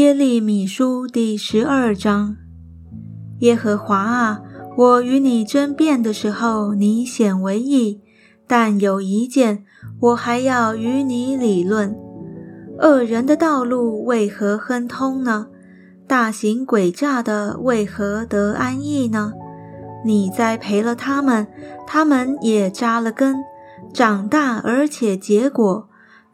耶利米书第十二章。耶和华啊，我与你争辩的时候，你显为义；但有一件，我还要与你理论：恶人的道路为何亨通呢？大行诡诈的为何得安逸呢？你栽培了他们，他们也扎了根，长大而且结果。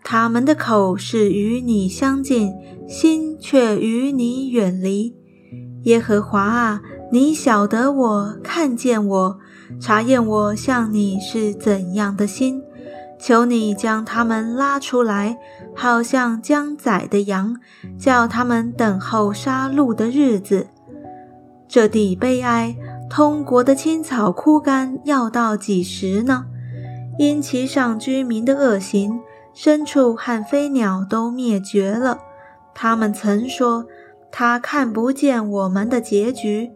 他们的口是与你相近，心却与你远离。耶和华啊，你晓得我，看见我，查验我向你是怎样的心。求你将他们拉出来，好像将宰的羊，叫他们等候杀戮的日子。这地悲哀，通国的青草枯干，要到几时呢？因其上居民的恶行。牲畜和飞鸟都灭绝了。他们曾说：“他看不见我们的结局。”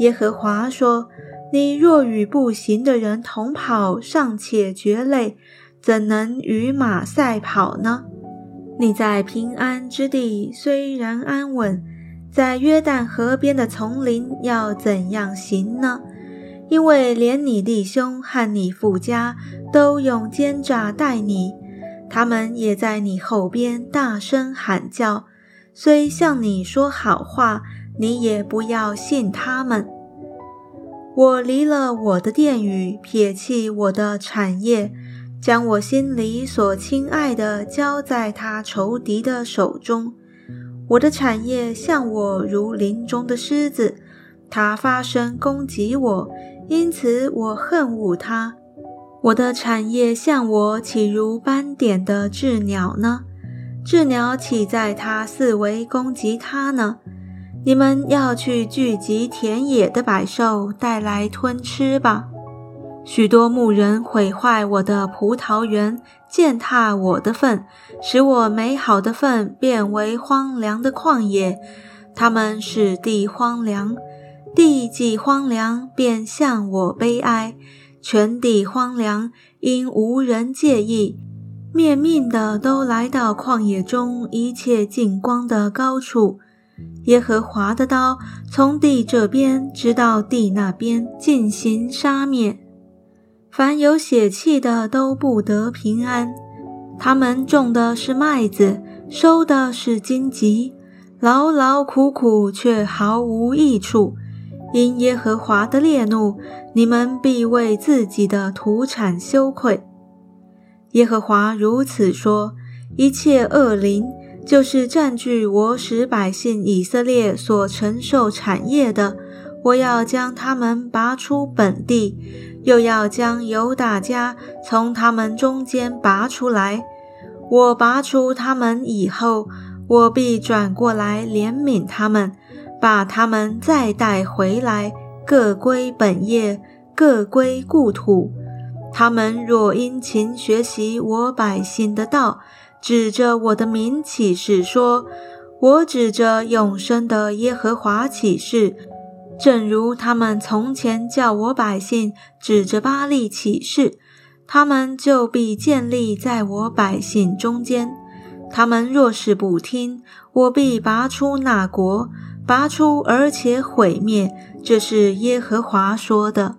耶和华说：“你若与步行的人同跑，尚且觉累，怎能与马赛跑呢？你在平安之地虽然安稳，在约旦河边的丛林要怎样行呢？因为连你弟兄和你父家都用奸诈待你。”他们也在你后边大声喊叫，虽向你说好话，你也不要信他们。我离了我的殿宇，撇弃我的产业，将我心里所亲爱的交在他仇敌的手中。我的产业向我如林中的狮子，他发声攻击我，因此我恨恶他。我的产业像我岂如斑点的鸷鸟呢？鸷鸟岂在它四围攻击它呢？你们要去聚集田野的百兽，带来吞吃吧。许多牧人毁坏我的葡萄园，践踏我的粪，使我美好的粪变为荒凉的旷野。他们使地荒凉，地既荒凉，便向我悲哀。全地荒凉，因无人介意，灭命的都来到旷野中一切近光的高处。耶和华的刀从地这边直到地那边进行杀灭，凡有血气的都不得平安。他们种的是麦子，收的是荆棘，劳劳苦苦却毫无益处。因耶和华的烈怒，你们必为自己的土产羞愧。耶和华如此说：一切恶灵，就是占据我使百姓以色列所承受产业的，我要将他们拔出本地，又要将犹大家从他们中间拔出来。我拔出他们以后，我必转过来怜悯他们。把他们再带回来，各归本业，各归故土。他们若殷勤学习我百姓的道，指着我的名起誓说：“我指着永生的耶和华起誓。”正如他们从前叫我百姓指着巴利起誓，他们就必建立在我百姓中间。他们若是不听，我必拔出那国。拔出而且毁灭，这是耶和华说的。